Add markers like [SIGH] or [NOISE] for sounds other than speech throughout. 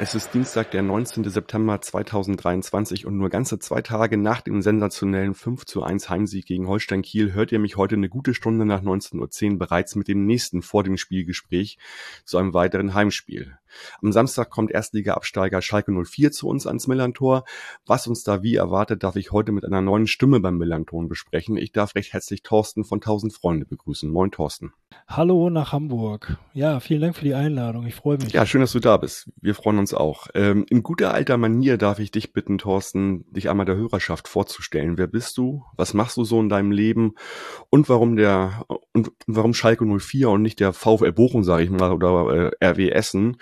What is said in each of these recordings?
es ist Dienstag, der 19. September 2023 und nur ganze zwei Tage nach dem sensationellen 5 zu 1 Heimsieg gegen Holstein Kiel hört ihr mich heute eine gute Stunde nach 19.10 Uhr bereits mit dem nächsten vor dem Spielgespräch zu einem weiteren Heimspiel. Am Samstag kommt Erstliga-Absteiger Schalke 04 zu uns ans Millantor. Was uns da wie erwartet, darf ich heute mit einer neuen Stimme beim Millanton besprechen. Ich darf recht herzlich Thorsten von 1000 Freunde begrüßen. Moin Thorsten. Hallo nach Hamburg. Ja, vielen Dank für die Einladung. Ich freue mich. Ja, schön, dass du da bist. Wir freuen uns auch. Ähm, in guter alter Manier darf ich dich bitten, Thorsten, dich einmal der Hörerschaft vorzustellen. Wer bist du? Was machst du so in deinem Leben? Und warum der und warum Schalke 04 und nicht der VfL Bochum, sage ich mal, oder äh, RW Essen?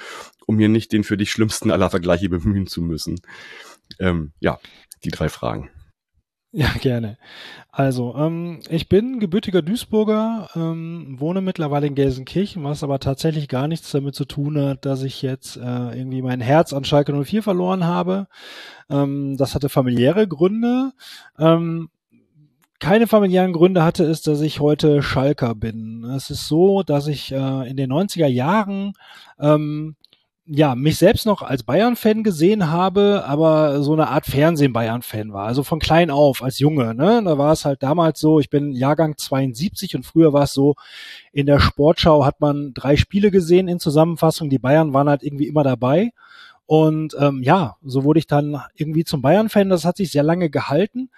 um hier nicht den für dich schlimmsten aller Vergleiche bemühen zu müssen. Ähm, ja, die drei Fragen. [LAUGHS] Ja, gerne. Also, ähm, ich bin gebürtiger Duisburger, ähm, wohne mittlerweile in Gelsenkirchen, was aber tatsächlich gar nichts damit zu tun hat, dass ich jetzt äh, irgendwie mein Herz an Schalke 04 verloren habe. Ähm, das hatte familiäre Gründe. Ähm, keine familiären Gründe hatte es, dass ich heute Schalker bin. Es ist so, dass ich äh, in den 90er Jahren ähm, ja, mich selbst noch als Bayern-Fan gesehen habe, aber so eine Art Fernsehen-Bayern-Fan war. Also von klein auf, als Junge, ne? Da war es halt damals so, ich bin Jahrgang 72 und früher war es so, in der Sportschau hat man drei Spiele gesehen in Zusammenfassung, die Bayern waren halt irgendwie immer dabei. Und ähm, ja, so wurde ich dann irgendwie zum Bayern-Fan, das hat sich sehr lange gehalten.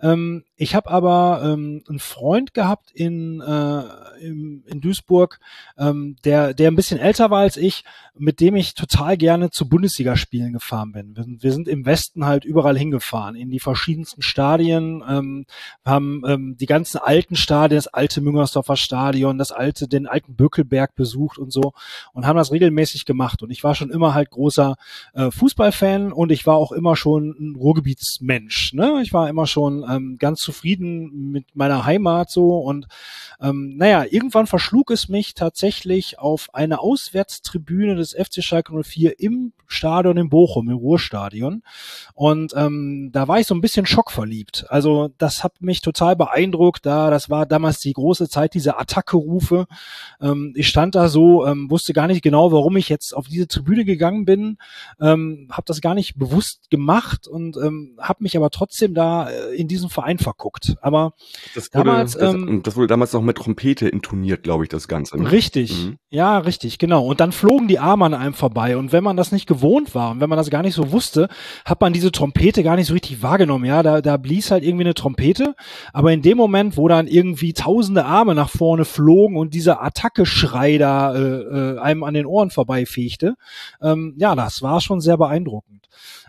Ähm, ich habe aber ähm, einen Freund gehabt in, äh, in, in Duisburg, ähm, der, der ein bisschen älter war als ich, mit dem ich total gerne zu Bundesligaspielen gefahren bin. Wir, wir sind im Westen halt überall hingefahren, in die verschiedensten Stadien. Ähm, haben ähm, die ganzen alten Stadien, das alte Müngersdorfer Stadion, das alte, den alten Böckelberg besucht und so und haben das regelmäßig gemacht. Und ich war schon immer halt großer äh, Fußballfan und ich war auch immer schon ein Ruhrgebietsmensch. Ne? Ich war immer schon ähm, ganz zufrieden mit meiner Heimat so und ähm, naja, irgendwann verschlug es mich tatsächlich auf eine Auswärtstribüne des FC Schalke 04 im Stadion in Bochum, im Ruhrstadion. Und ähm, da war ich so ein bisschen schockverliebt. Also das hat mich total beeindruckt. Da, das war damals die große Zeit dieser Attacke-Rufe. Ähm, ich stand da so, ähm, wusste gar nicht genau, warum ich jetzt auf diese Tribüne gegangen bin, ähm, habe das gar nicht bewusst gemacht und ähm, habe mich aber trotzdem da äh, in diesem Verein verguckt. Aber das wurde, damals, das, ähm, das wurde damals noch mit Trompete intoniert, glaube ich, das Ganze. Ne? Richtig, mhm. ja, richtig, genau. Und dann flogen die Arme an einem vorbei. Und wenn man das nicht gewohnt war und wenn man das gar nicht so wusste, hat man diese Trompete gar nicht so richtig wahrgenommen. Ja, da, da blies halt irgendwie eine Trompete. Aber in dem Moment, wo dann irgendwie tausende Arme nach vorne flogen und dieser Attacke-Schrei da äh, äh, einem an den Ohren vorbeifegte, ähm, ja, das war schon sehr beeindruckend.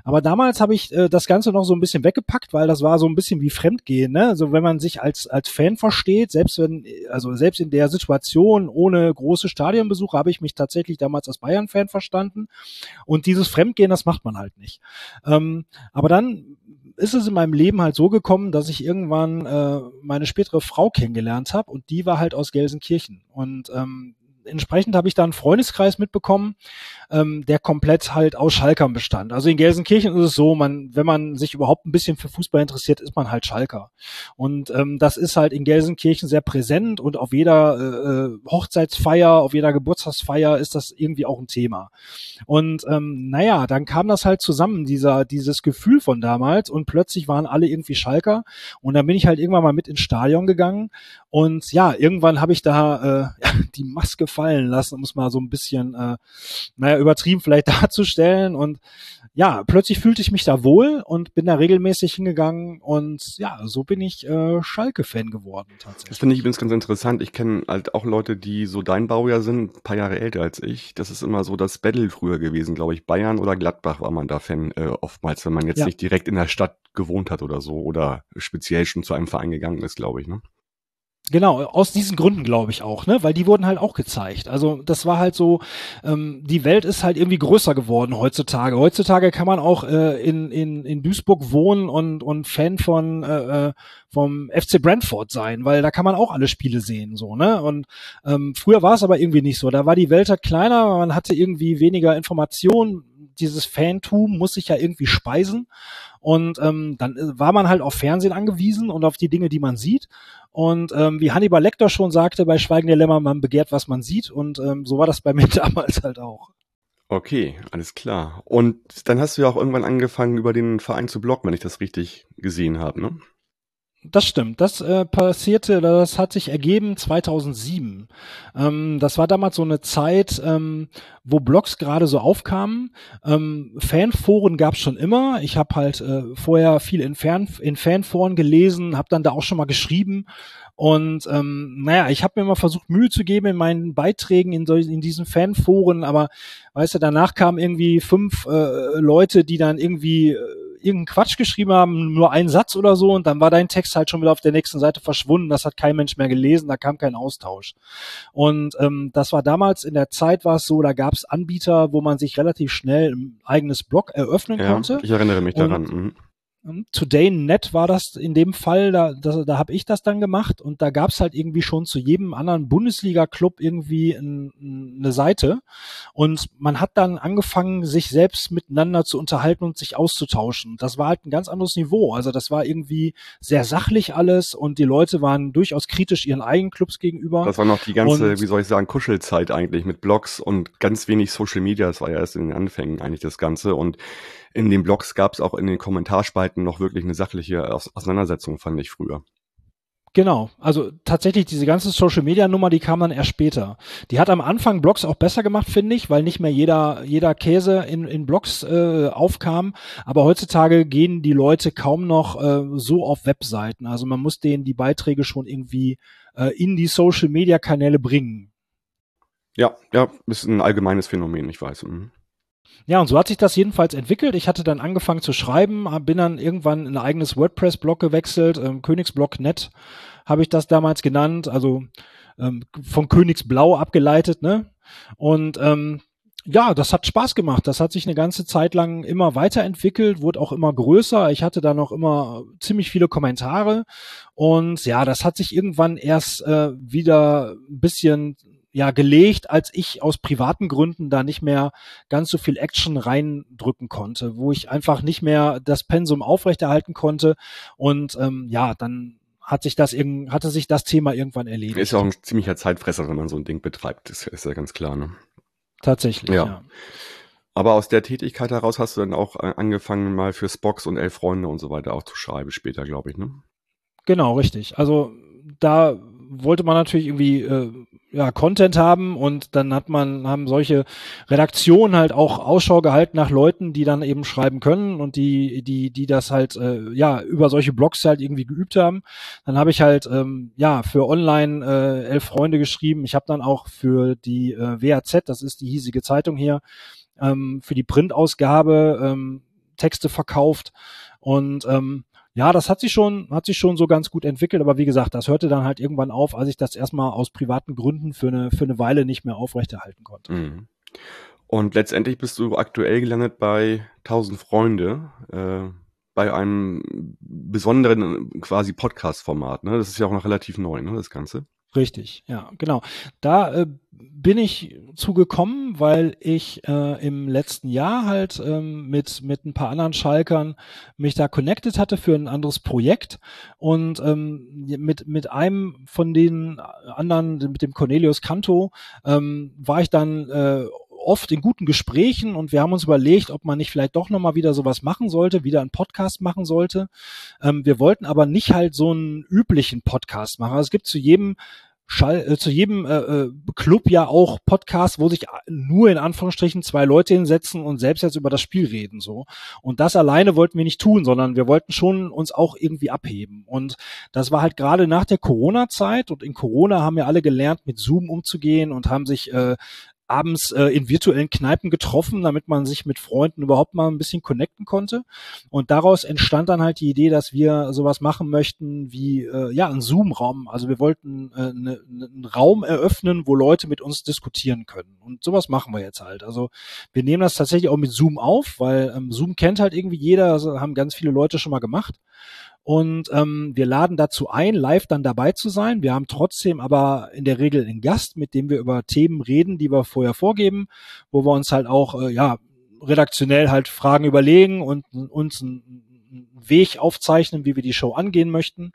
Aber damals habe ich äh, das Ganze noch so ein bisschen weggepackt, weil das war so ein bisschen wie Fremdgehen. Ne? Also wenn man sich als als Fan versteht, selbst wenn, also selbst in der Situation ohne große Stadionbesuche habe ich mich tatsächlich damals als Bayern-Fan verstanden. Und dieses Fremdgehen, das macht man halt nicht. Ähm, aber dann ist es in meinem Leben halt so gekommen, dass ich irgendwann äh, meine spätere Frau kennengelernt habe und die war halt aus Gelsenkirchen. Und ähm, entsprechend habe ich da einen Freundeskreis mitbekommen, ähm, der komplett halt aus Schalkern bestand. Also in Gelsenkirchen ist es so, man, wenn man sich überhaupt ein bisschen für Fußball interessiert, ist man halt Schalker. Und ähm, das ist halt in Gelsenkirchen sehr präsent und auf jeder äh, äh Hochzeitsfeier, auf jeder Geburtstagsfeier ist das irgendwie auch ein Thema. Und ähm, naja, dann kam das halt zusammen, dieser, dieses Gefühl von damals und plötzlich waren alle irgendwie Schalker und dann bin ich halt irgendwann mal mit ins Stadion gegangen und ja, irgendwann habe ich da äh, [LAUGHS] die Maske fallen lassen, um es mal so ein bisschen, äh, naja, übertrieben vielleicht [LAUGHS] darzustellen. Und ja, plötzlich fühlte ich mich da wohl und bin da regelmäßig hingegangen und ja, so bin ich äh, Schalke-Fan geworden tatsächlich. Das finde ich übrigens ganz interessant. Ich kenne halt auch Leute, die so dein Baujahr sind, ein paar Jahre älter als ich. Das ist immer so das Battle früher gewesen, glaube ich. Bayern oder Gladbach war man da Fan äh, oftmals, wenn man jetzt ja. nicht direkt in der Stadt gewohnt hat oder so oder speziell schon zu einem Verein gegangen ist, glaube ich. Ne? Genau, aus diesen Gründen glaube ich auch, ne? Weil die wurden halt auch gezeigt. Also das war halt so, ähm, die Welt ist halt irgendwie größer geworden heutzutage. Heutzutage kann man auch äh, in, in, in Duisburg wohnen und, und Fan von äh, äh vom FC Brentford sein, weil da kann man auch alle Spiele sehen, so, ne? Und ähm, früher war es aber irgendwie nicht so. Da war die Welt halt kleiner, man hatte irgendwie weniger Informationen dieses Fantum muss sich ja irgendwie speisen. Und ähm, dann äh, war man halt auf Fernsehen angewiesen und auf die Dinge, die man sieht. Und ähm, wie Hannibal Lecter schon sagte bei Schweigen der Lämmer, man begehrt, was man sieht. Und ähm, so war das bei [LAUGHS] mir damals halt auch. Okay, alles klar. Und dann hast du ja auch irgendwann angefangen, über den Verein zu bloggen, wenn ich das richtig gesehen habe, ne? Das stimmt. Das äh, passierte, das hat sich ergeben 2007. Ähm, das war damals so eine Zeit, ähm, wo Blogs gerade so aufkamen. Ähm, Fanforen gab es schon immer. Ich habe halt äh, vorher viel in, Fan, in Fanforen gelesen, habe dann da auch schon mal geschrieben. Und ähm, naja, ich habe mir immer versucht, Mühe zu geben in meinen Beiträgen in, in diesen Fanforen, aber weißt du, danach kamen irgendwie fünf äh, Leute, die dann irgendwie äh, irgendeinen Quatsch geschrieben haben, nur einen Satz oder so, und dann war dein Text halt schon wieder auf der nächsten Seite verschwunden. Das hat kein Mensch mehr gelesen, da kam kein Austausch. Und ähm, das war damals in der Zeit war es so, da gab es Anbieter, wo man sich relativ schnell ein eigenes Blog eröffnen ja, konnte. Ich erinnere mich daran. Mhm. Today.net war das in dem Fall, da, da, da habe ich das dann gemacht und da gab's halt irgendwie schon zu jedem anderen Bundesliga-Club irgendwie ein, eine Seite und man hat dann angefangen, sich selbst miteinander zu unterhalten und sich auszutauschen. Das war halt ein ganz anderes Niveau. Also das war irgendwie sehr sachlich alles und die Leute waren durchaus kritisch ihren eigenen Clubs gegenüber. Das war noch die ganze, und, wie soll ich sagen, Kuschelzeit eigentlich mit Blogs und ganz wenig Social Media. Das war ja erst in den Anfängen eigentlich das Ganze und in den Blogs gab es auch in den Kommentarspalten noch wirklich eine sachliche Auseinandersetzung, fand ich früher. Genau, also tatsächlich diese ganze Social Media Nummer, die kam dann erst später. Die hat am Anfang Blogs auch besser gemacht, finde ich, weil nicht mehr jeder jeder Käse in, in Blogs äh, aufkam. Aber heutzutage gehen die Leute kaum noch äh, so auf Webseiten. Also man muss denen die Beiträge schon irgendwie äh, in die Social Media Kanäle bringen. Ja, ja, ist ein allgemeines Phänomen, ich weiß. Mhm. Ja, und so hat sich das jedenfalls entwickelt. Ich hatte dann angefangen zu schreiben, bin dann irgendwann in ein eigenes WordPress-Blog gewechselt, ähm, Königsblog.net habe ich das damals genannt, also ähm, von Königsblau abgeleitet, ne? Und ähm, ja, das hat Spaß gemacht. Das hat sich eine ganze Zeit lang immer weiterentwickelt, wurde auch immer größer. Ich hatte da noch immer ziemlich viele Kommentare und ja, das hat sich irgendwann erst äh, wieder ein bisschen ja gelegt, als ich aus privaten Gründen da nicht mehr ganz so viel Action reindrücken konnte, wo ich einfach nicht mehr das Pensum aufrechterhalten konnte und ähm, ja, dann hat sich das irgend, hatte sich das Thema irgendwann erledigt. Ist ja auch ein ziemlicher Zeitfresser, wenn man so ein Ding betreibt, das ist ja ganz klar, ne? Tatsächlich, ja. ja. Aber aus der Tätigkeit heraus hast du dann auch äh, angefangen, mal für Spox und Elf Freunde und so weiter auch zu schreiben, später, glaube ich, ne? Genau, richtig. Also da wollte man natürlich irgendwie äh, ja, Content haben und dann hat man, haben solche Redaktionen halt auch Ausschau gehalten nach Leuten, die dann eben schreiben können und die, die, die das halt, äh, ja, über solche Blogs halt irgendwie geübt haben. Dann habe ich halt, ähm, ja, für online äh, elf Freunde geschrieben. Ich habe dann auch für die äh, WAZ, das ist die hiesige Zeitung hier, ähm, für die Printausgabe ähm, Texte verkauft und ähm, ja, das hat sich schon, hat sich schon so ganz gut entwickelt, aber wie gesagt, das hörte dann halt irgendwann auf, als ich das erstmal aus privaten Gründen für eine, für eine Weile nicht mehr aufrechterhalten konnte. Mhm. Und letztendlich bist du aktuell gelandet bei 1000 Freunde, äh, bei einem besonderen quasi Podcast-Format, ne? Das ist ja auch noch relativ neu, ne, das Ganze. Richtig, ja, genau. Da äh, bin ich zugekommen, weil ich äh, im letzten Jahr halt ähm, mit mit ein paar anderen Schalkern mich da connected hatte für ein anderes Projekt und ähm, mit mit einem von den anderen, mit dem Cornelius Canto, ähm, war ich dann äh, oft in guten Gesprächen und wir haben uns überlegt, ob man nicht vielleicht doch nochmal wieder sowas machen sollte, wieder einen Podcast machen sollte. Ähm, wir wollten aber nicht halt so einen üblichen Podcast machen. Also es gibt zu jedem Schall, äh, zu jedem äh, äh, Club ja auch Podcasts, wo sich nur in Anführungsstrichen zwei Leute hinsetzen und selbst jetzt über das Spiel reden so. Und das alleine wollten wir nicht tun, sondern wir wollten schon uns auch irgendwie abheben. Und das war halt gerade nach der Corona-Zeit und in Corona haben ja alle gelernt, mit Zoom umzugehen und haben sich äh, abends äh, in virtuellen Kneipen getroffen, damit man sich mit Freunden überhaupt mal ein bisschen connecten konnte. Und daraus entstand dann halt die Idee, dass wir sowas machen möchten wie äh, ja ein Zoom-Raum. Also wir wollten äh, ne, ne, einen Raum eröffnen, wo Leute mit uns diskutieren können. Und sowas machen wir jetzt halt. Also wir nehmen das tatsächlich auch mit Zoom auf, weil ähm, Zoom kennt halt irgendwie jeder, also haben ganz viele Leute schon mal gemacht. Und ähm, wir laden dazu ein, live dann dabei zu sein. Wir haben trotzdem aber in der Regel einen Gast, mit dem wir über Themen reden, die wir vorher vorgeben, wo wir uns halt auch, äh, ja, redaktionell halt Fragen überlegen und uns einen Weg aufzeichnen, wie wir die Show angehen möchten.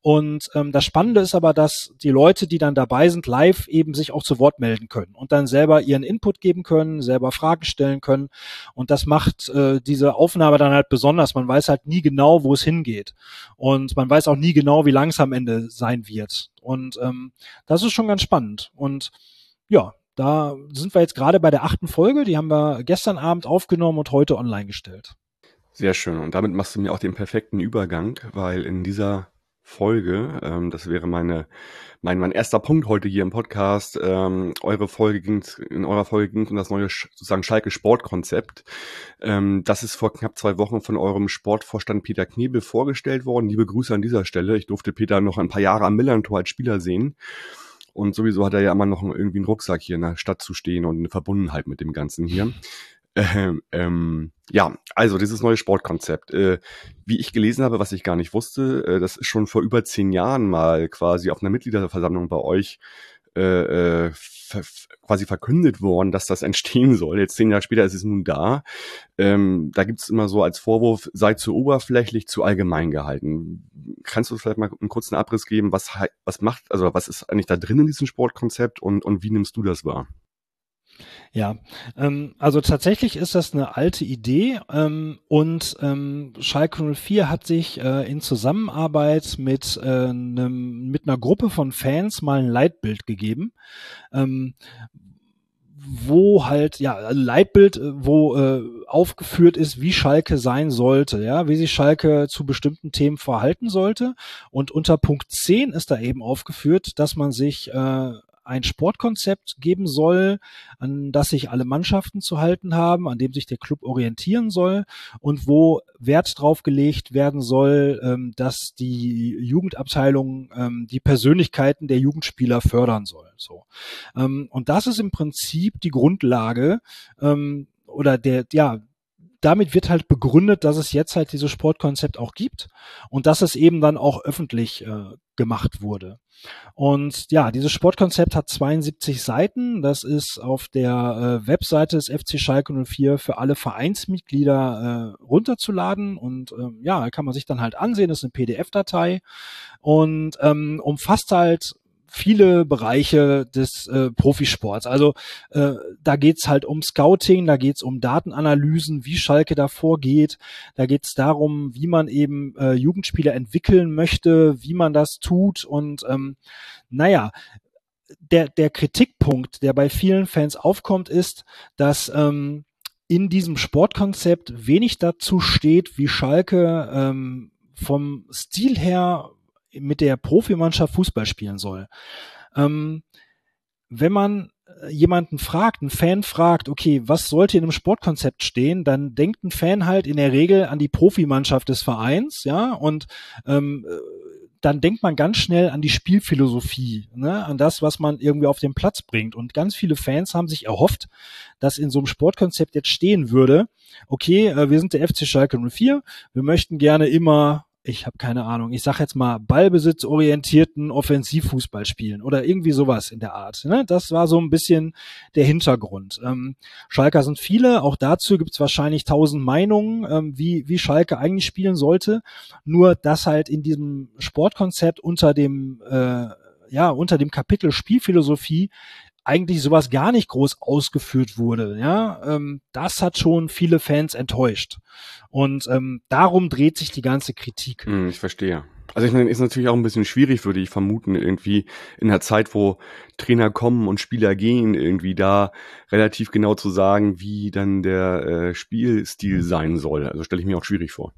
Und ähm, das Spannende ist aber, dass die Leute, die dann dabei sind, live eben sich auch zu Wort melden können und dann selber ihren Input geben können, selber Fragen stellen können. Und das macht äh, diese Aufnahme dann halt besonders. Man weiß halt nie genau, wo es hingeht. Und man weiß auch nie genau, wie lang es am Ende sein wird. Und ähm, das ist schon ganz spannend. Und ja, da sind wir jetzt gerade bei der achten Folge. Die haben wir gestern Abend aufgenommen und heute online gestellt. Sehr schön. Und damit machst du mir auch den perfekten Übergang, weil in dieser Folge, ähm, das wäre meine, mein, mein erster Punkt heute hier im Podcast, ähm, eure Folge ging, in eurer Folge ging um das neue sozusagen Schalke Sportkonzept. Ähm, das ist vor knapp zwei Wochen von eurem Sportvorstand Peter Knebel vorgestellt worden. Liebe Grüße an dieser Stelle. Ich durfte Peter noch ein paar Jahre am Millantor als Spieler sehen. Und sowieso hat er ja immer noch irgendwie einen Rucksack hier in der Stadt zu stehen und eine Verbundenheit mit dem Ganzen hier. Ähm, ähm, ja, also dieses neue Sportkonzept. Äh, wie ich gelesen habe, was ich gar nicht wusste, äh, das ist schon vor über zehn Jahren mal quasi auf einer Mitgliederversammlung bei euch äh, äh quasi verkündet worden, dass das [LAUGHS] entstehen soll. Jetzt zehn Jahre später ist es nun da. Ähm, da gibt's immer so als Vorwurf, sei zu oberflächlich, zu allgemein gehalten. Kannst du vielleicht mal einen kurzen Abriss geben, was, was macht, also was ist eigentlich da drin in diesem Sportkonzept und, und wie nimmst du das wahr? Ja, ähm, also tatsächlich ist das eine alte Idee ähm, und ähm, Schalke 04 hat sich äh, in Zusammenarbeit mit, äh, einem, mit einer Gruppe von Fans mal ein Leitbild gegeben, ähm, wo halt, ja, also Leitbild, äh, wo äh, aufgeführt ist, wie Schalke sein sollte, ja, wie sich Schalke zu bestimmten Themen verhalten sollte. Und unter Punkt 10 ist da eben aufgeführt, dass man sich äh, ein Sportkonzept geben soll, an das sich alle Mannschaften zu halten haben, an dem sich der Club orientieren soll und wo Wert drauf gelegt werden soll, ähm, dass die Jugendabteilung ähm, die Persönlichkeiten der Jugendspieler fördern soll. So. Ähm, und das ist im Prinzip die Grundlage oder der, ja, damit wird halt begründet, dass es jetzt halt dieses Sportkonzept auch gibt und dass es eben dann auch öffentlich äh, gemacht wurde. Und ja, dieses Sportkonzept hat 72 Seiten. Das ist auf der äh, Webseite des FC Schalke 04 für alle Vereinsmitglieder äh, runterzuladen. Und äh, ja, kann man sich dann halt ansehen. Das ist eine PDF-Datei und ähm, umfasst halt viele Bereiche des äh, Profisports. Also äh, da geht's halt um Scouting, da geht's um Datenanalysen, wie Schalke da vorgeht, da geht's darum, wie man eben äh, Jugendspieler entwickeln möchte, wie man das tut und ähm, naja, der, der Kritikpunkt, der bei vielen Fans aufkommt, ist, dass ähm, in diesem Sportkonzept wenig dazu steht, wie Schalke ähm, vom Stil her mit der Profimannschaft Fußball spielen soll. Ähm, wenn man äh, jemanden fragt, einen Fan fragt, okay, was sollte in einem Sportkonzept stehen, dann denkt ein Fan halt in der Regel an die Profimannschaft des Vereins, ja, und ähm, äh, dann denkt man ganz schnell an die Spielphilosophie, ne, an das, was man irgendwie auf den Platz bringt. Und ganz viele Fans haben sich erhofft, dass in so einem Sportkonzept jetzt stehen würde, okay, äh, wir sind der FC Schalke 04, wir möchten gerne immer ich habe keine Ahnung, ich sag jetzt mal ballbesitzorientierten Offensivfußball spielen oder irgendwie sowas in der Art. Ne? Das war so ein bisschen der Hintergrund. Ähm, Schalker sind viele, auch dazu gibt's wahrscheinlich tausend Meinungen, ähm, wie, wie Schalke eigentlich spielen sollte. Nur dass halt in diesem Sportkonzept unter dem äh, ja, unter dem Kapitel Spielphilosophie eigentlich sowas gar nicht groß ausgeführt wurde. Ja, ähm, das hat schon viele Fans enttäuscht. Und ähm, darum dreht sich die ganze Kritik. Hm, ich verstehe. Also ich meine, ist natürlich auch ein bisschen schwierig, würde ich vermuten, irgendwie in der Zeit, wo Trainer kommen und Spieler gehen, irgendwie da relativ genau zu sagen, wie dann der äh, Spielstil sein soll. Also stelle ich mir auch schwierig vor.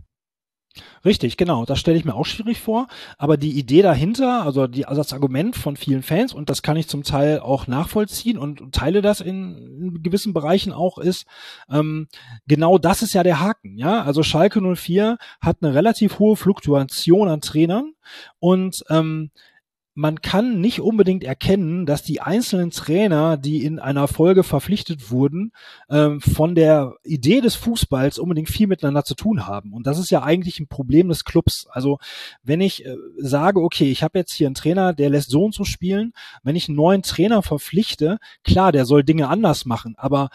Richtig, genau. Das stelle ich mir auch schwierig vor. Aber die Idee dahinter, also, die, also das Argument von vielen Fans, und das kann ich zum Teil auch nachvollziehen und teile das in, in gewissen Bereichen auch, ist, ähm, genau das ist ja der Haken. Ja, Also Schalke 04 hat eine relativ hohe Fluktuation an Trainern und ähm, man kann nicht unbedingt erkennen, dass die einzelnen Trainer, die in einer Folge verpflichtet wurden, ähm, von der Idee des Fußballs unbedingt viel miteinander zu tun haben. Und das ist ja eigentlich ein Problem des Clubs. Also wenn ich äh, sage, okay, ich habe jetzt hier einen Trainer, der lässt so und so spielen, wenn ich einen neuen Trainer verpflichte, klar, der soll Dinge anders machen, aber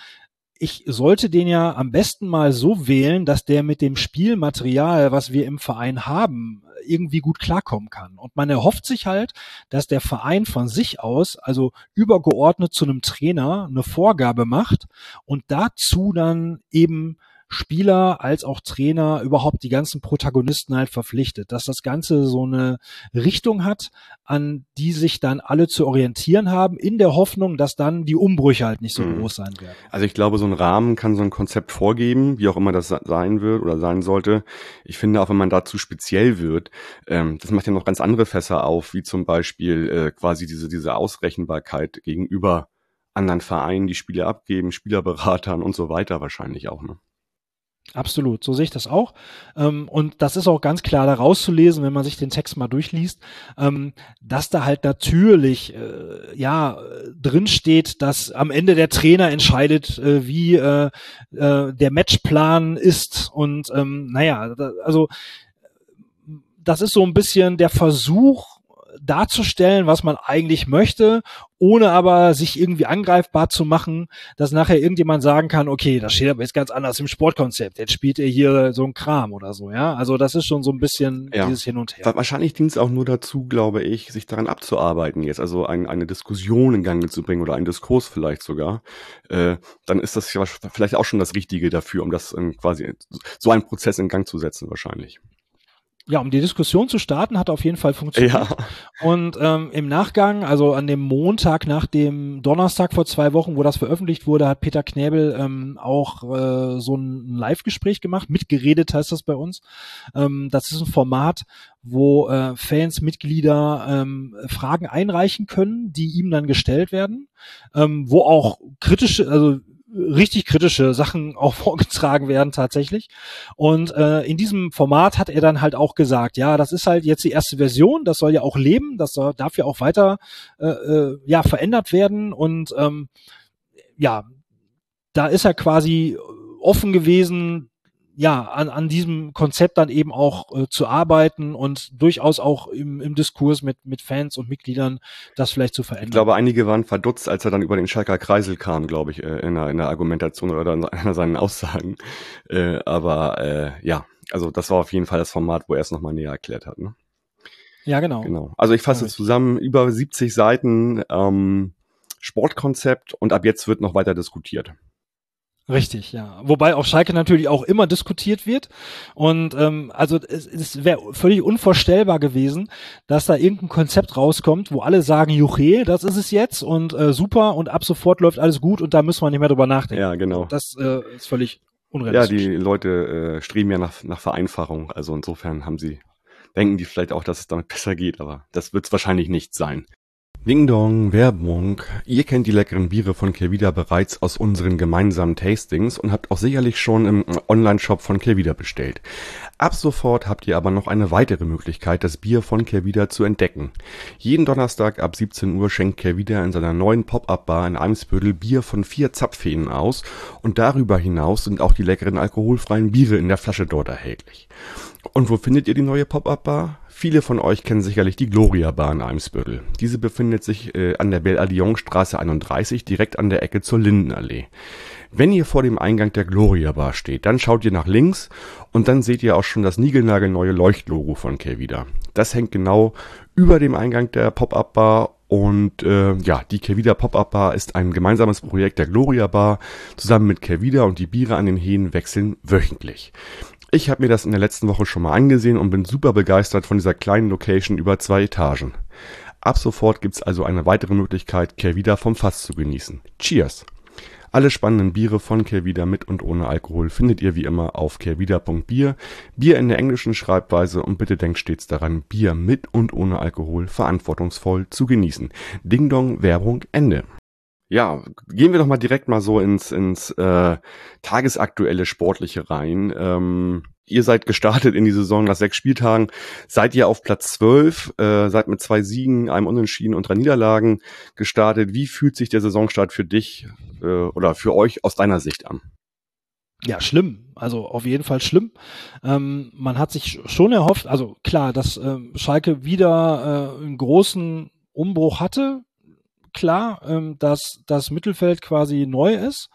ich sollte den ja am besten mal so wählen, dass der mit dem Spielmaterial, was wir im Verein haben, irgendwie gut klarkommen kann. Und man erhofft sich halt, dass der Verein von sich aus, also übergeordnet zu einem Trainer, eine Vorgabe macht und dazu dann eben Spieler als auch Trainer überhaupt die ganzen Protagonisten halt verpflichtet, dass das Ganze so eine Richtung hat, an die sich dann alle zu orientieren haben, in der Hoffnung, dass dann die Umbrüche halt nicht so mhm. groß sein werden. Also ich glaube, so ein Rahmen kann so ein Konzept vorgeben, wie auch immer das sein wird oder sein sollte. Ich finde auch, wenn man dazu speziell wird, ähm, das macht ja noch ganz andere Fässer auf, wie zum Beispiel äh, quasi diese, diese Ausrechenbarkeit gegenüber anderen Vereinen, die Spiele abgeben, Spielerberatern und so weiter wahrscheinlich auch. Ne? Absolut, so sehe ich das auch. Ähm, und das ist auch ganz klar da rauszulesen, wenn man sich den Text mal durchliest, ähm, dass da halt natürlich äh, ja drin steht, dass am Ende der Trainer entscheidet, äh, wie äh, der Matchplan ist. Und ähm, naja, also das ist so ein bisschen der Versuch, darzustellen, was man eigentlich möchte, ohne aber sich irgendwie angreifbar zu machen, dass nachher irgendjemand sagen kann, okay, das steht aber jetzt ganz anders im Sportkonzept. Jetzt spielt er hier so ein Kram oder so, ja. Also das ist schon so ein bisschen ja. dieses Hin und Her. Wahrscheinlich dient es auch nur dazu, glaube ich, sich daran abzuarbeiten jetzt, also ein, eine Diskussion in Gang zu bringen oder einen Diskurs vielleicht sogar. Äh, dann ist das vielleicht auch schon das Richtige dafür, um das ähm, quasi so einen Prozess in Gang zu setzen, wahrscheinlich ja, um die Diskussion zu starten, hat auf jeden Fall funktioniert. Ja. Und ähm, im Nachgang, also an dem Montag nach dem Donnerstag vor zwei Wochen, wo das veröffentlicht wurde, hat Peter Knäbel ähm, auch äh, so ein Live-Gespräch gemacht. Mitgeredet heißt das bei uns. Ähm, das ist ein Format, wo äh, Fans, Mitglieder ähm, Fragen einreichen können, die ihm dann gestellt werden, ähm, wo auch kritische, also richtig kritische Sachen [LAUGHS] auch vorgetragen werden tatsächlich. Und äh, in diesem Format hat er dann halt auch gesagt, ja, das ist halt jetzt die erste Version, das soll ja auch leben, das soll, darf ja auch weiter äh, äh, ja verändert werden und ähm, ja, da ist er quasi offen gewesen, ja, an, an diesem Konzept dann eben auch äh, zu arbeiten und durchaus auch im, im Diskurs mit, mit Fans und Mitgliedern das vielleicht zu verändern. Ich glaube, einige waren verdutzt, als er dann über den Schalker Kreisel kam, glaube ich, äh, in, der, in der Argumentation oder in einer [LAUGHS] seinen Aussagen. Äh, aber äh, ja, also das war auf jeden Fall das Format, wo er es nochmal näher erklärt hat. Ne? Ja, genau. genau. Also ich fasse ja, zusammen, über 70 Seiten ähm, Sportkonzept und ab jetzt wird noch weiter diskutiert. Richtig, ja. Wobei auch Schalke natürlich auch immer diskutiert wird. Und ähm, also es, es wäre völlig unvorstellbar gewesen, dass da irgendein Konzept rauskommt, wo alle sagen, Juche, das ist es jetzt und äh, super und ab sofort läuft alles gut und da müssen wir nicht mehr drüber nachdenken. Ja, genau. Das äh, ist völlig unrealistisch. Ja, die Leute äh, streben ja nach, nach Vereinfachung. Also insofern haben sie, denken die vielleicht auch, dass es damit besser geht, aber das wird es wahrscheinlich nicht sein. Ding Dong, Werbung. Ihr kennt die leckeren Biere von Kevida bereits aus unseren gemeinsamen Tastings und habt auch sicherlich schon im Online-Shop von Kevida bestellt. Ab sofort habt ihr aber noch eine weitere Möglichkeit, das Bier von Kevida zu entdecken. Jeden Donnerstag ab 17 Uhr schenkt Kevida in seiner neuen Pop-Up-Bar in Eimsbüttel Bier von vier Zapfhähnen aus und darüber hinaus sind auch die leckeren alkoholfreien Biere in der Flasche dort erhältlich. Und wo findet ihr die neue Pop-Up-Bar? Viele von euch kennen sicherlich die Gloria Bar in Eimsbüttel. Diese befindet sich äh, an der Belle Alliance Straße 31, direkt an der Ecke zur Lindenallee. Wenn ihr vor dem Eingang der Gloria Bar steht, dann schaut ihr nach links und dann seht ihr auch schon das niegelnagelneue Leuchtlogo von Kevida. Das hängt genau über dem Eingang der Pop-Up Bar und äh, ja, die Kevida Pop-Up Bar ist ein gemeinsames Projekt der Gloria Bar. Zusammen mit Kevida und die Biere an den Hähnen wechseln wöchentlich. Ich habe mir das in der letzten Woche schon mal angesehen und bin super begeistert von dieser kleinen Location über zwei Etagen. Ab sofort gibt's also eine weitere Möglichkeit, Kervida vom Fass zu genießen. Cheers! Alle spannenden Biere von Kervida mit und ohne Alkohol findet ihr wie immer auf kervida.bier. Bier in der englischen Schreibweise und bitte denkt stets daran, Bier mit und ohne Alkohol verantwortungsvoll zu genießen. Ding Dong, Werbung, Ende. Ja, gehen wir doch mal direkt mal so ins, ins äh, tagesaktuelle Sportliche rein. Ähm, ihr seid gestartet in die Saison nach sechs Spieltagen, seid ihr auf Platz zwölf, äh, seid mit zwei Siegen, einem Unentschieden und drei Niederlagen gestartet. Wie fühlt sich der Saisonstart für dich äh, oder für euch aus deiner Sicht an? Ja, schlimm. Also auf jeden Fall schlimm. Ähm, man hat sich schon erhofft, also klar, dass ähm, Schalke wieder äh, einen großen Umbruch hatte, klar, ähm, dass das Mittelfeld quasi neu ist.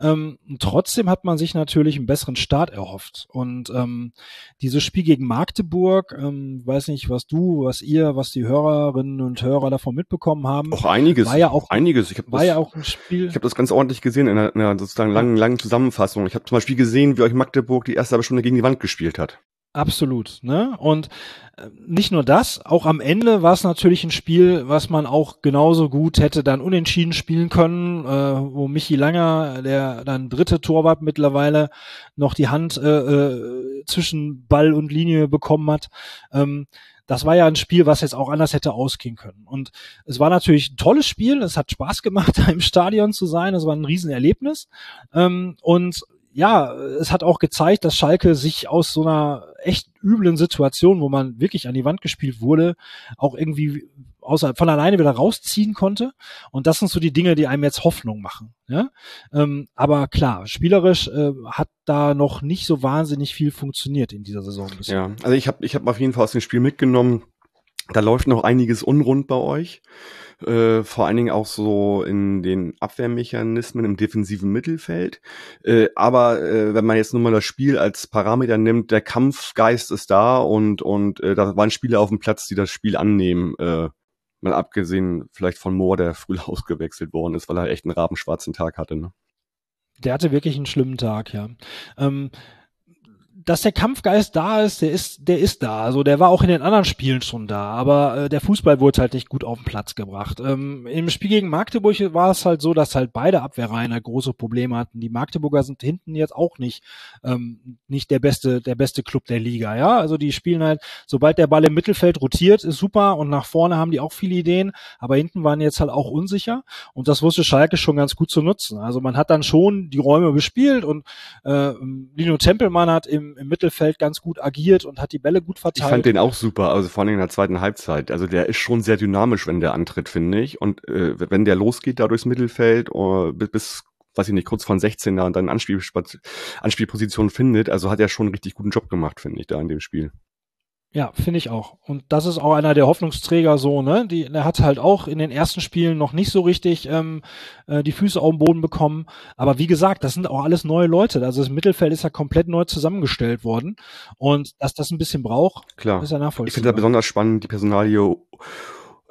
Ähm, trotzdem hat man sich natürlich einen besseren Start erhofft. Und ähm, dieses Spiel gegen Magdeburg, ähm, weiß nicht, was du, was ihr, was die Hörerinnen und Hörer davon mitbekommen haben. Auch einiges. War ja auch einiges. Ich war das, ja auch ein Spiel. Ich habe das ganz ordentlich gesehen in einer, in einer sozusagen langen, langen Zusammenfassung. Ich habe zum Beispiel gesehen, wie euch Magdeburg die erste halbe Stunde gegen die Wand gespielt hat. Absolut, ne? Und äh, nicht nur das, auch am Ende war es natürlich ein Spiel, was man auch genauso gut hätte dann unentschieden spielen können, äh, wo Michi Langer, der dann dritte Torwart mittlerweile, noch die Hand äh, äh, zwischen Ball und Linie bekommen hat. Ähm, das war ja ein Spiel, was jetzt auch anders hätte ausgehen können. Und es war natürlich ein tolles Spiel, es hat Spaß gemacht, [LAUGHS] da im Stadion zu sein, es war ein Riesenerlebnis. Ähm, und ja, es hat auch gezeigt, dass Schalke sich aus so einer echt üblen Situation, wo man wirklich an die Wand gespielt wurde, auch irgendwie außer von alleine wieder rausziehen konnte. Und das sind so die Dinge, die einem jetzt Hoffnung machen. Ja? Ähm, aber klar, spielerisch äh, hat da noch nicht so wahnsinnig viel funktioniert in dieser Saison bisher. Ja, also ich habe ich hab auf jeden Fall aus dem Spiel mitgenommen, da läuft noch einiges unrund bei euch. Äh, vor allen Dingen auch so in den Abwehrmechanismen im defensiven Mittelfeld. Äh, aber äh, wenn man jetzt nur mal das Spiel als Parameter nimmt, der Kampfgeist ist da und, und äh, da waren Spieler auf dem Platz, die das Spiel annehmen. Äh, mal abgesehen vielleicht von Moore, der früh [LAUGHS] ausgewechselt worden ist, weil er echt einen rabenschwarzen Tag hatte. Ne? Der hatte wirklich einen schlimmen Tag, ja. Ähm, dass der Kampfgeist da ist, der ist, der ist da. Also der war auch in den anderen Spielen schon da, aber äh, der Fußball wurde halt nicht gut auf den Platz gebracht. Ähm, Im Spiel gegen Magdeburg war es halt so, dass halt beide Abwehrreihen halt große Probleme hatten. Die Magdeburger sind hinten jetzt auch nicht ähm, nicht der beste der beste Club der Liga, ja. Also die spielen halt, sobald der Ball im Mittelfeld rotiert, ist super und nach vorne haben die auch viele Ideen, aber hinten waren jetzt halt auch unsicher und das wusste Schalke schon ganz gut zu nutzen. Also man hat dann schon die Räume bespielt und äh, Lino Tempelmann hat im im, Mittelfeld ganz gut agiert und hat die Bälle gut verteilt. Ich fand den auch super, also vor allem in der zweiten Halbzeit. Also der ist schon sehr dynamisch, wenn der antritt, finde ich. Und äh, wenn der losgeht da durchs Mittelfeld uh, bis, bis weiß ich nicht, kurz von 16 da und dann Anspiel, Anspielposition findet, also hat er schon einen richtig guten Job gemacht, finde ich, da in dem Spiel. Ja, finde ich auch. Und das ist auch einer der Hoffnungsträger so, ne? Die, der hat halt auch in den ersten Spielen noch nicht so richtig ähm, äh, die Füße auf den Boden bekommen. Aber wie gesagt, das sind auch alles neue Leute. Also das Mittelfeld ist ja komplett neu zusammengestellt worden. Und dass das ein bisschen braucht, Klar. ist ja nachvollziehbar. Ich finde da besonders spannend die Personalie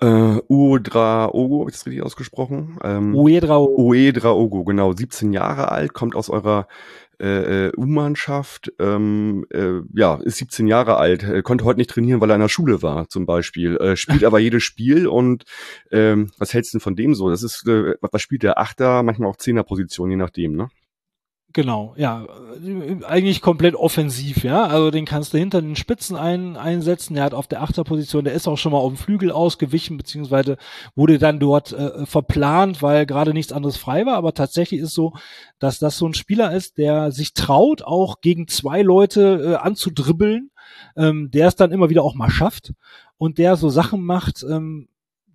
äh, Uedraogo, habe ich das richtig ausgesprochen? Ähm, Uedraogo. Uedraogo, genau. 17 Jahre alt, kommt aus eurer äh, äh, U-Mannschaft, ähm, äh, ja, ist 17 Jahre alt, äh, konnte heute nicht trainieren, weil er in der Schule war, zum Beispiel, äh, spielt aber jedes Spiel und ähm, was hältst du denn von dem so? Das ist, äh, was spielt der Achter, manchmal auch Zehner-Position, je nachdem, ne? Genau, ja, eigentlich komplett offensiv, ja. Also den kannst du hinter den Spitzen ein, einsetzen. Der hat auf der Achterposition, der ist auch schon mal auf dem Flügel ausgewichen, beziehungsweise wurde dann dort äh, verplant, weil gerade nichts anderes frei war. Aber tatsächlich ist so, dass das so ein Spieler ist, der sich traut, auch gegen zwei Leute äh, anzudribbeln, ähm, der es dann immer wieder auch mal schafft und der so Sachen macht, ähm,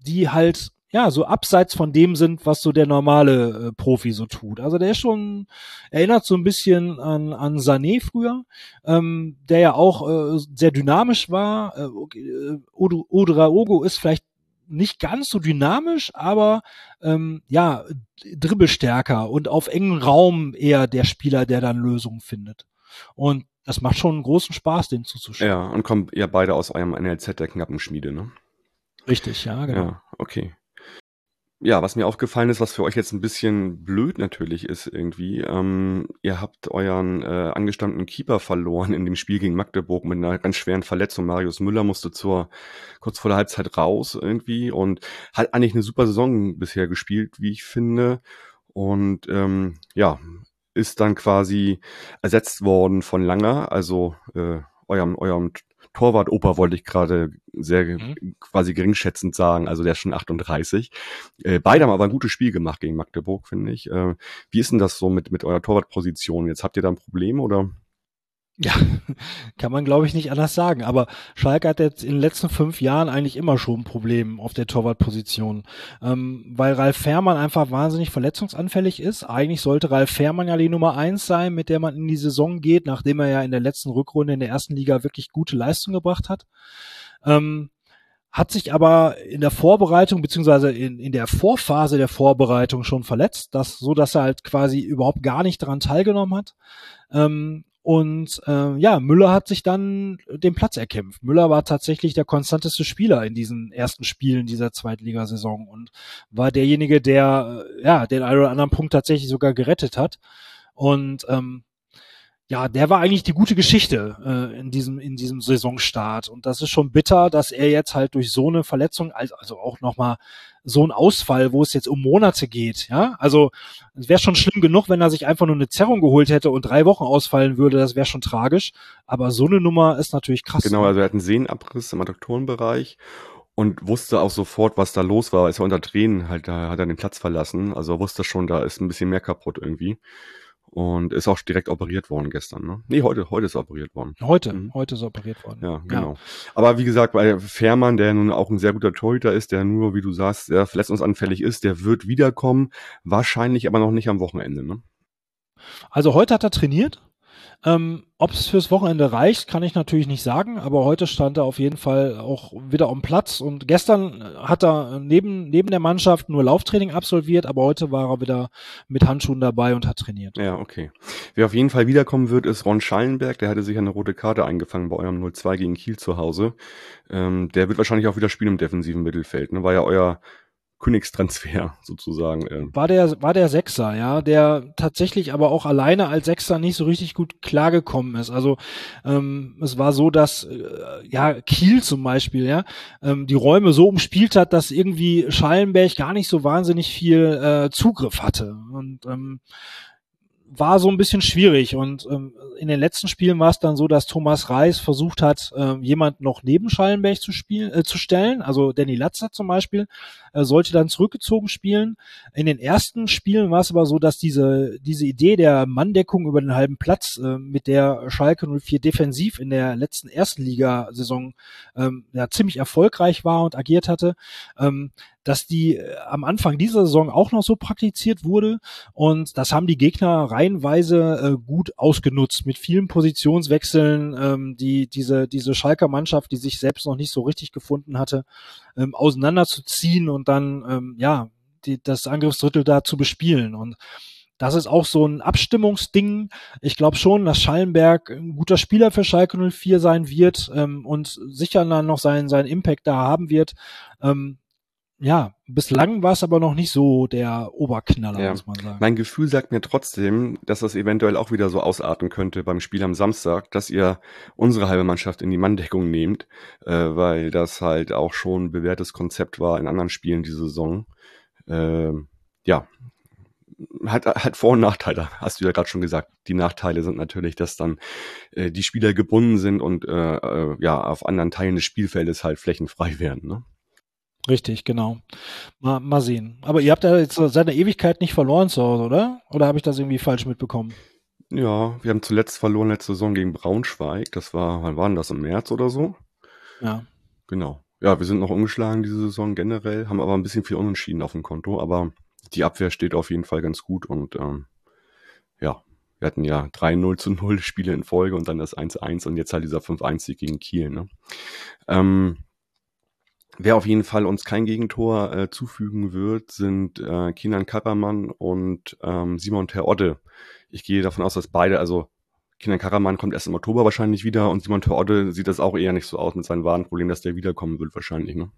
die halt ja, so abseits von dem sind, was so der normale äh, Profi so tut. Also der ist schon, erinnert so ein bisschen an, an Sané früher, ähm, der ja auch äh, sehr dynamisch war. Äh, äh Odraogo ist vielleicht nicht ganz so dynamisch, aber ähm, ja, dribbelstärker und auf engen Raum eher der Spieler, der dann Lösungen findet. Und das macht schon einen großen Spaß, den zuzuschauen. Ja, und kommen ja beide aus eurem NLZ der Knappenschmiede, ne? Richtig, ja, genau. Ja, okay. Ja, was mir aufgefallen ist, was für euch jetzt ein bisschen blöd natürlich ist irgendwie, ähm, ihr habt euren äh, angestammten Keeper verloren in dem Spiel gegen Magdeburg mit einer ganz schweren Verletzung. Marius Müller musste zur kurz vor der Halbzeit raus irgendwie und hat eigentlich eine super Saison bisher gespielt, wie ich finde. Und ähm, ja, ist dann quasi ersetzt worden von Langer, also äh, eurem, eurem Torwart-Oper wollte ich gerade sehr mhm. quasi geringschätzend sagen. Also der ist schon 38. Äh, beide haben aber ein gutes Spiel gemacht gegen Magdeburg, finde ich. Äh, wie ist denn das so mit, mit eurer Torwartposition? Jetzt habt ihr da ein Problem oder? Ja, [LAUGHS] kann man glaube ich nicht anders sagen. Aber Schalke hat jetzt in den letzten fünf Jahren eigentlich immer schon ein Problem auf der Torwartposition, ähm, weil Ralf Fährmann einfach wahnsinnig verletzungsanfällig ist. Eigentlich sollte Ralf Fährmann ja die Nummer eins sein, mit der man in die Saison geht, nachdem er ja in der letzten Rückrunde in der ersten Liga wirklich gute Leistung gebracht hat. Ähm, hat sich aber in der Vorbereitung beziehungsweise in, in der Vorphase der Vorbereitung schon verletzt, das, so dass er halt quasi überhaupt gar nicht daran teilgenommen hat. Ähm, und äh, ja, Müller hat sich dann den Platz erkämpft. Müller war tatsächlich der konstanteste Spieler in diesen ersten Spielen dieser Zweitligasaison und war derjenige, der äh, ja den einen oder anderen Punkt tatsächlich sogar gerettet hat. Und ähm, ja, der war eigentlich die gute Geschichte äh, in diesem in diesem Saisonstart. Und das ist schon bitter, dass er jetzt halt durch so eine Verletzung, also, auch noch mal so ein Ausfall, wo es jetzt um Monate geht, ja, also es wäre schon schlimm genug, wenn er sich einfach nur eine Zerrung geholt hätte und drei Wochen ausfallen würde, das wäre schon tragisch, aber so eine Nummer ist natürlich krass. Genau, also er hat einen Sehnenabriss im Adduktorenbereich und wusste auch sofort, was da los war. Ist er unter Tränen halt, da hat er den Platz verlassen, also wusste schon, da ist ein bisschen mehr kaputt irgendwie und ist auch direkt operiert worden gestern. Ne? Nee, heute, heute ist er operiert worden. Heute, mhm. heute ist er operiert worden. Ja, genau. Ja. Aber wie gesagt, bei Fährmann, der nun auch ein sehr guter Torhüter ist, der nur, wie du sagst, sehr verletzungsanfällig ist, der wird wiederkommen, wahrscheinlich aber noch nicht am Wochenende. Ne? Also heute hat er trainiert, ähm, Ob es fürs Wochenende reicht, kann ich natürlich nicht sagen, aber heute stand er auf jeden Fall auch wieder am Platz und gestern hat er neben, neben der Mannschaft nur Lauftraining absolviert, aber heute war er wieder mit Handschuhen dabei und hat trainiert. Ja, okay. Wer auf jeden Fall wiederkommen wird, ist Ron Schallenberg, der hatte sich eine rote Karte eingefangen bei eurem 0-2 gegen Kiel zu Hause. Ähm, der wird wahrscheinlich auch wieder spielen im defensiven Mittelfeld, ne? war ja euer Königstransfer [LAUGHS] sozusagen. Äh. War der, war der Sechser, ja, der tatsächlich aber auch alleine als Sechser nicht so richtig gut klargekommen ist. Also ähm, es war so, dass äh, ja Kiel zum Beispiel, ja, ähm, die Räume so umspielt hat, dass irgendwie Schallenberg gar nicht so wahnsinnig viel äh, Zugriff hatte. Und ähm, war so ein bisschen schwierig und ähm, in den letzten Spielen war es dann so, dass Thomas Reis versucht hat, äh, jemand noch neben Schallenberg zu spielen, äh, zu stellen, also Danny Latzer zum Beispiel, äh, sollte dann zurückgezogen spielen. In den ersten Spielen war es aber so, dass diese diese Idee der Manndeckung über den halben Platz, äh, mit der Schalke 04 defensiv in der letzten ersten Liga-Saison ähm, ja ziemlich erfolgreich war und agiert hatte, ähm, dass die äh, am Anfang dieser Saison auch noch so praktiziert wurde und das haben die Gegner reihenweise äh, gut ausgenutzt mit vielen Positionswechseln, ähm, die diese diese Schalker Mannschaft, die sich selbst noch nicht so richtig gefunden hatte, ähm, auseinanderzuziehen und dann ähm, ja die, das Angriffsdrittel da zu bespielen und das ist auch so ein Abstimmungsding. Ich glaube schon, dass Schallenberg ein guter Spieler für Schalke 04 sein wird ähm, und sicher dann noch seinen, seinen Impact da haben wird. Ähm, ja, bislang war es aber noch nicht so der Oberknaller, ja. muss man sagen. Mein Gefühl sagt mir trotzdem, dass das eventuell auch wieder so ausarten könnte beim Spiel am Samstag, dass ihr unsere halbe Mannschaft in die Manndeckung nehmt, äh, weil das halt auch schon ein bewährtes Konzept war in anderen Spielen diese Saison. Äh, ja, hat, hat Vor- und Nachteile, hast du ja gerade schon gesagt. Die Nachteile sind natürlich, dass dann äh, die Spieler gebunden sind und äh, äh, ja auf anderen Teilen des Spielfeldes halt flächenfrei werden. Ne? Richtig, genau. Mal, mal sehen. Aber ihr habt ja jetzt seit einer Ewigkeit nicht verloren zu Hause, oder? Oder habe ich das irgendwie falsch mitbekommen? Ja, wir haben zuletzt verloren letzte Saison gegen Braunschweig. Das war, wann war denn das? Im März oder so? Ja. Genau. Ja, wir sind noch umgeschlagen diese Saison generell, haben aber ein bisschen viel Unentschieden auf dem Konto, aber die Abwehr steht auf jeden Fall ganz gut und ähm, ja, wir hatten ja 3-0 zu 0 Spiele in Folge und dann das 1-1 und jetzt halt dieser 5-1 gegen Kiel. Ne? Ähm, Wer auf jeden Fall uns kein Gegentor äh, zufügen wird, sind äh, Kinan Karaman und ähm, Simon Terodde. Ich gehe davon aus, dass beide, also Kinan Karaman kommt erst im Oktober wahrscheinlich wieder und Simon Terodde sieht das auch eher nicht so aus mit seinem Warenproblem, dass der wiederkommen wird wahrscheinlich, ne?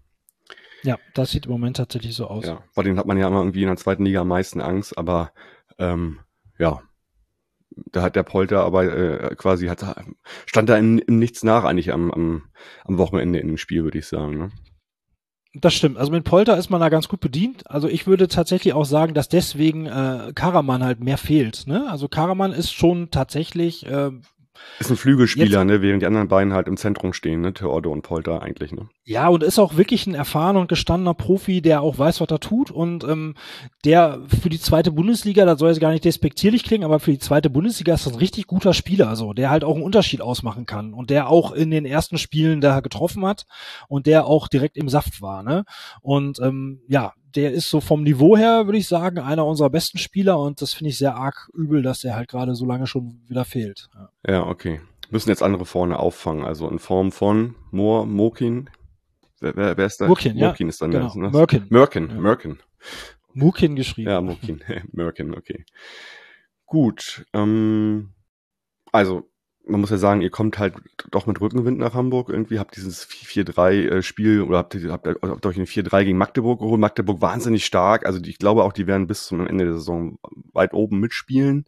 Ja, das sieht im Moment tatsächlich so aus. Ja, vor dem hat man ja immer irgendwie in der zweiten Liga am meisten Angst, aber ähm, ja, da hat der Polter aber äh, quasi hat stand da in, im Nichts nach eigentlich am, am, am Wochenende in dem Spiel, würde ich sagen. Ne? Das stimmt. Also mit Polter ist man da ganz gut bedient. Also ich würde tatsächlich auch sagen, dass deswegen äh, Karaman halt mehr fehlt. Ne? Also Karaman ist schon tatsächlich äh, ist ein Flügelspieler, Jetzt, ne, während die anderen beiden halt im Zentrum stehen, ne, Theodor und Polter eigentlich, ne. Ja, und ist auch wirklich ein erfahrener und gestandener Profi, der auch weiß, was er tut und ähm, der für die zweite Bundesliga, da soll es gar nicht despektierlich klingen, aber für die zweite Bundesliga ist das ein richtig guter Spieler, so, der halt auch einen Unterschied ausmachen kann und der auch in den ersten Spielen da getroffen hat und der auch direkt im Saft war, ne. Und ähm, ja, der ist so vom Niveau her, würde ich sagen, einer unserer besten Spieler und das finde ich sehr arg übel, dass der halt gerade so lange schon wieder fehlt. Ja, ja okay. Müssen jetzt andere vorne auffangen, also in Form von Moor, Mokin, wer, wer, wer ist da? Murkin, ja. Murkin ist dann Genau. das, ne? Murkin. Murkin, Ja. Murkin. Mukin geschrieben. Ja, Murkin, [LAUGHS] Murkin, okay. Gut, ähm, also man muss ja sagen, ihr kommt halt doch mit Rückenwind nach Hamburg. Irgendwie habt dieses 4-3-Spiel oder habt, habt, habt euch ein 4-3 gegen Magdeburg geholt. Magdeburg wahnsinnig stark. Also ich glaube auch, die werden bis zum Ende der Saison weit oben mitspielen.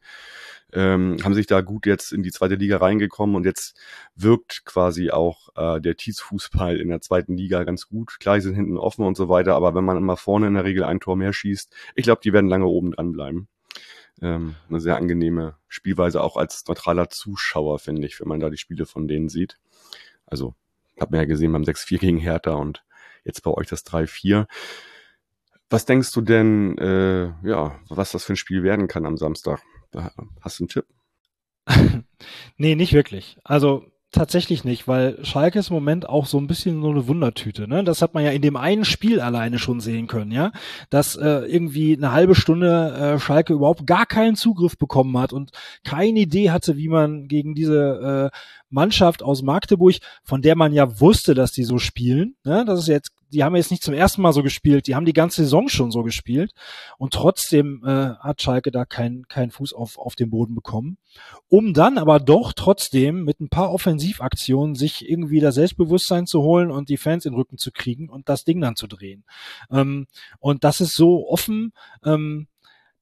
Ähm, haben sich da gut jetzt in die zweite Liga reingekommen und jetzt wirkt quasi auch äh, der Tietz-Fußball in der zweiten Liga ganz gut. Klar, die sind hinten offen und so weiter, aber wenn man immer vorne in der Regel ein Tor mehr schießt, ich glaube, die werden lange oben dran bleiben. Ähm, eine sehr angenehme Spielweise auch als neutraler Zuschauer, finde ich, wenn man da die Spiele von denen sieht. Also, hat man ja gesehen beim 6-4 gegen Hertha und jetzt bei euch das 3-4. Was denkst du denn, äh, ja, was das für ein Spiel werden kann am Samstag? Hast du einen Tipp? [LAUGHS] Nee, nicht wirklich. Also tatsächlich nicht, weil Schalke ist im Moment auch so ein bisschen so eine Wundertüte. Ne? Das hat man ja in dem einen Spiel alleine schon sehen können, ja, dass äh, irgendwie eine halbe Stunde äh, Schalke überhaupt gar keinen Zugriff bekommen hat und keine Idee hatte, wie man gegen diese äh, Mannschaft aus Magdeburg, von der man ja wusste, dass die so spielen, ne? das ist jetzt, die haben jetzt nicht zum ersten Mal so gespielt, die haben die ganze Saison schon so gespielt und trotzdem äh, hat Schalke da keinen keinen Fuß auf, auf den Boden bekommen um dann aber doch trotzdem mit ein paar Offensivaktionen sich irgendwie das Selbstbewusstsein zu holen und die Fans in den Rücken zu kriegen und das Ding dann zu drehen. Ähm, und das ist so offen, ähm,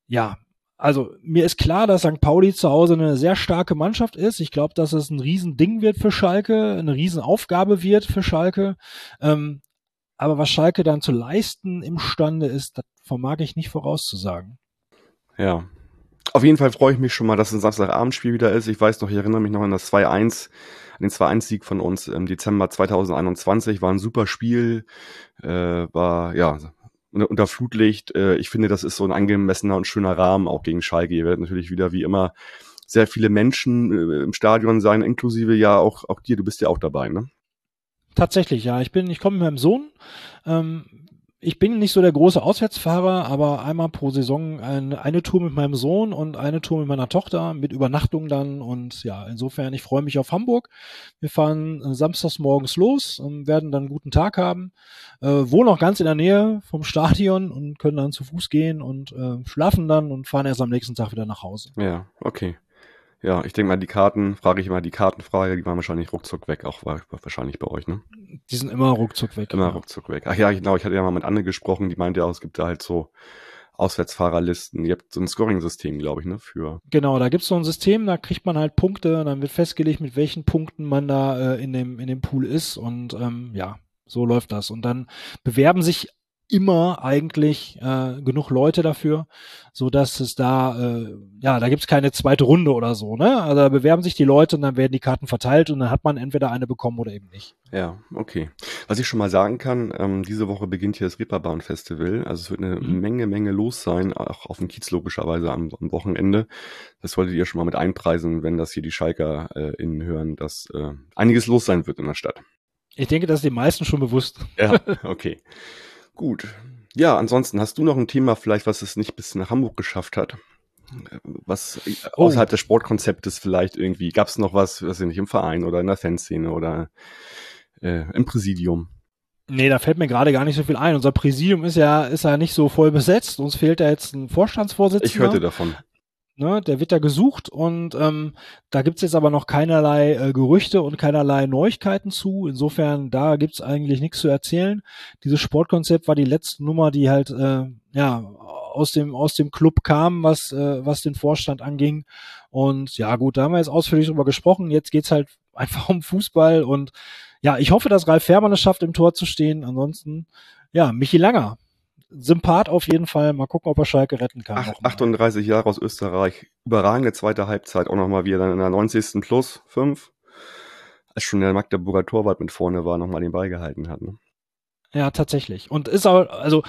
ja, also mir ist klar, dass St. Pauli zu Hause eine sehr starke Mannschaft ist. Ich glaube, dass es ein Riesending wird für Schalke, eine Riesenaufgabe wird für Schalke. Ähm, aber was Schalke dann zu leisten imstande ist, das vermag ich nicht vorauszusagen. Ja. Auf jeden Fall freue ich mich schon mal, dass ein Samstagabendspiel wieder ist. Ich weiß noch, ich erinnere mich noch an das 2-1, an den 2-1-Sieg von uns im Dezember 2021. War ein super Spiel, äh, war, ja, unter Flutlicht. Äh, ich finde, das ist so ein angemessener und schöner Rahmen auch gegen Schalke. Ihr werdet natürlich wieder wie immer sehr viele Menschen äh, im Stadion sein, inklusive ja auch, auch dir. Du bist ja auch dabei, ne? Tatsächlich, ja. Ich bin, ich komme mit meinem Sohn. Ähm, ich bin nicht so der große Auswärtsfahrer, aber einmal pro Saison eine, eine Tour mit meinem Sohn und eine Tour mit meiner Tochter mit Übernachtung dann. Und ja, insofern, ich freue mich auf Hamburg. Wir fahren äh, samstags morgens los und werden dann einen guten Tag haben. Äh, wohnen auch ganz in der Nähe vom Stadion und können dann zu Fuß gehen und äh, schlafen dann und fahren erst am nächsten Tag wieder nach Hause. Ja, okay. Ja, ich denke mal, die Karten, frage ich mal die Kartenfrage, die waren wahrscheinlich ruckzuck weg, auch wa- wahrscheinlich bei euch, ne? Die sind immer ruckzuck weg. Immer ruckzuck weg. Ach ja, genau, ich hatte ja mal mit Anne gesprochen, die meinte auch, es gibt da halt so Auswärtsfahrerlisten. Ihr habt so ein Scoring-System, glaube ich, ne? Für. Genau, da gibt's so ein System, da kriegt man halt Punkte, dann wird festgelegt, mit welchen Punkten man da äh, in, dem, in dem Pool ist und ähm, ja, so läuft das. Und dann bewerben sich immer eigentlich äh, genug Leute dafür, so dass es da, äh, ja, da gibt's keine zweite Runde oder so, ne? Also da bewerben sich die Leute und dann werden die Karten verteilt und dann hat man entweder eine bekommen oder eben nicht. Ja, okay. Was ich schon mal sagen kann, ähm, diese Woche beginnt hier das Reeperbahn Festival. Also es wird eine Mhm. Menge, Menge los sein, auch auf dem Kiez logischerweise am, am Wochenende. Das solltet ihr schon mal mit einpreisen, wenn das hier die Schalker äh, innen hören, dass äh, einiges los sein wird in der Stadt. Ich denke, das ist den meisten schon bewusst. Ja, [LAUGHS] okay. Gut. Ja, ansonsten hast du noch ein Thema vielleicht, was es nicht bis nach Hamburg geschafft hat? Was äh, Oh. außerhalb des Sportkonzeptes vielleicht irgendwie, gab es noch was, was nicht im Verein oder in der Fanszene oder äh, im Präsidium? Nee, da fällt mir gerade gar nicht so viel ein. Unser Präsidium ist ja, ist ja nicht so voll besetzt. Uns fehlt ja jetzt ein Vorstandsvorsitzender. Ich hörte davon. Ne, der wird da gesucht und ähm, da gibt's jetzt aber noch keinerlei äh, Gerüchte und keinerlei Neuigkeiten zu. Insofern, da gibt's eigentlich nichts zu erzählen. Dieses Sportkonzept war die letzte Nummer, die halt äh, ja aus dem aus dem Club kam, was äh, was den Vorstand anging. Und ja gut, da haben wir jetzt ausführlich drüber gesprochen. Jetzt geht's halt [LAUGHS] einfach um Fußball und ja, ich hoffe, dass Ralf Fährmann es schafft, im Tor zu stehen. Ansonsten, ja, Michi Langer. Sympath auf jeden Fall. Mal gucken, ob er Schalke retten kann. Ach, nochmal. 38 Jahre aus Österreich. Überragende zweite Halbzeit. Auch nochmal, wie er dann in der 90. plus 5, als schon der Magdeburger Torwart mit vorne war, nochmal den Ball gehalten hat. Ne? Ja, tatsächlich. Und ist auch, also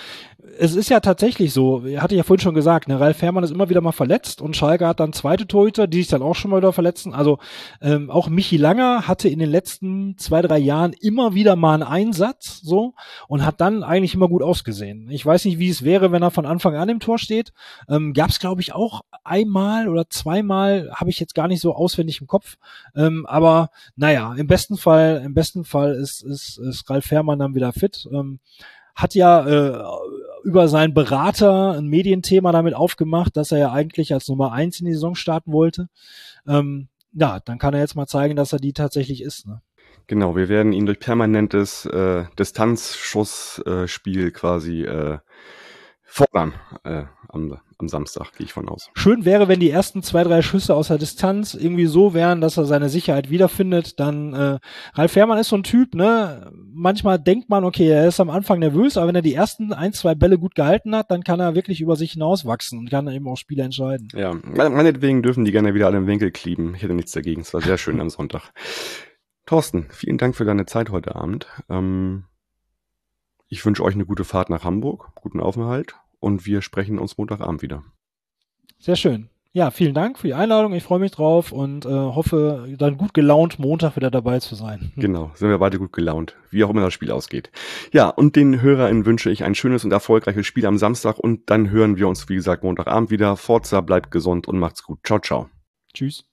es ist ja tatsächlich so, hatte ich ja vorhin schon gesagt, ne, Ralf Fährmann ist immer wieder mal verletzt und Schalke hat dann zweite Torhüter, die sich dann auch schon mal wieder verletzen. Also ähm, auch Michi Langer hatte in den letzten zwei, drei Jahren immer wieder mal einen Einsatz so und hat dann eigentlich immer gut ausgesehen. Ich weiß nicht, wie es wäre, wenn er von Anfang an im Tor steht. Ähm, Gab es, glaube ich, auch einmal oder zweimal, habe ich jetzt gar nicht so auswendig im Kopf. Ähm, aber naja, im besten Fall, im besten Fall ist, ist, ist Ralf Fährmann dann wieder fit ähm, hat ja äh, über seinen Berater ein Medienthema damit aufgemacht, dass er ja eigentlich als Nummer eins in die Saison starten wollte. Ähm, ja, dann kann er jetzt mal zeigen, dass er die tatsächlich ist. Ne? Genau, wir werden ihn durch permanentes äh, Distanzschussspiel äh, quasi äh, fordern äh, am, am Samstag, gehe ich von aus. Schön wäre, wenn die ersten zwei, drei Schüsse aus der Distanz irgendwie so wären, dass er seine Sicherheit wiederfindet. Dann äh, Ralf Fährmann ist so ein Typ, ne? Manchmal denkt man, okay, er ist am Anfang nervös, aber wenn er die ersten ein, zwei Bälle gut gehalten hat, dann kann er wirklich über sich hinauswachsen und kann eben auch Spiele entscheiden. Ja, meinetwegen dürfen die gerne wieder alle im Winkel kleben. Ich hätte nichts dagegen. Es war sehr schön am Sonntag. Thorsten, vielen Dank für deine Zeit heute Abend. Ähm, ich wünsche euch eine gute Fahrt nach Hamburg, guten Aufenthalt und wir sprechen uns Montagabend wieder. Sehr schön. Ja, vielen Dank für die Einladung. Ich freue mich drauf und äh, hoffe, dann gut gelaunt Montag wieder dabei zu sein. Genau, sind wir beide gut gelaunt, wie auch immer das Spiel ausgeht. Ja, und den HörerInnen wünsche ich ein schönes und erfolgreiches Spiel am Samstag und dann hören wir uns, wie gesagt, Montagabend wieder. Forza, bleibt gesund und macht's gut. Ciao, ciao. Tschüss.